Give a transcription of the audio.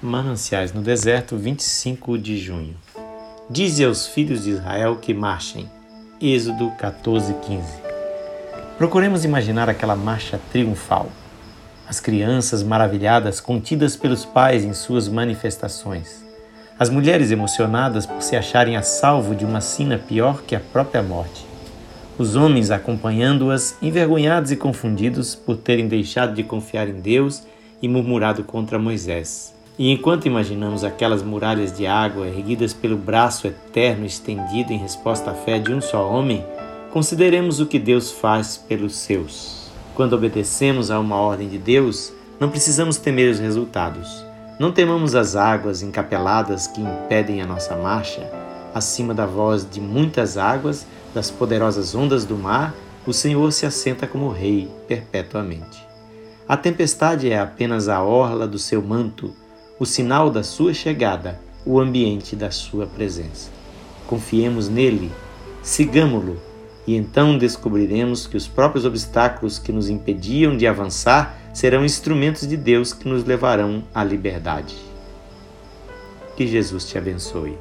Mananciais no Deserto, 25 de junho. Dize aos filhos de Israel que marchem. Êxodo 14, 15. Procuremos imaginar aquela marcha triunfal. As crianças maravilhadas contidas pelos pais em suas manifestações. As mulheres emocionadas por se acharem a salvo de uma sina pior que a própria morte. Os homens acompanhando-as, envergonhados e confundidos por terem deixado de confiar em Deus e murmurado contra Moisés. E enquanto imaginamos aquelas muralhas de água erguidas pelo braço eterno estendido em resposta à fé de um só homem, consideremos o que Deus faz pelos seus. Quando obedecemos a uma ordem de Deus, não precisamos temer os resultados. Não temamos as águas encapeladas que impedem a nossa marcha. Acima da voz de muitas águas, das poderosas ondas do mar, o Senhor se assenta como Rei perpetuamente. A tempestade é apenas a orla do seu manto o sinal da sua chegada, o ambiente da sua presença. Confiemos nele, sigamo-lo, e então descobriremos que os próprios obstáculos que nos impediam de avançar serão instrumentos de Deus que nos levarão à liberdade. Que Jesus te abençoe.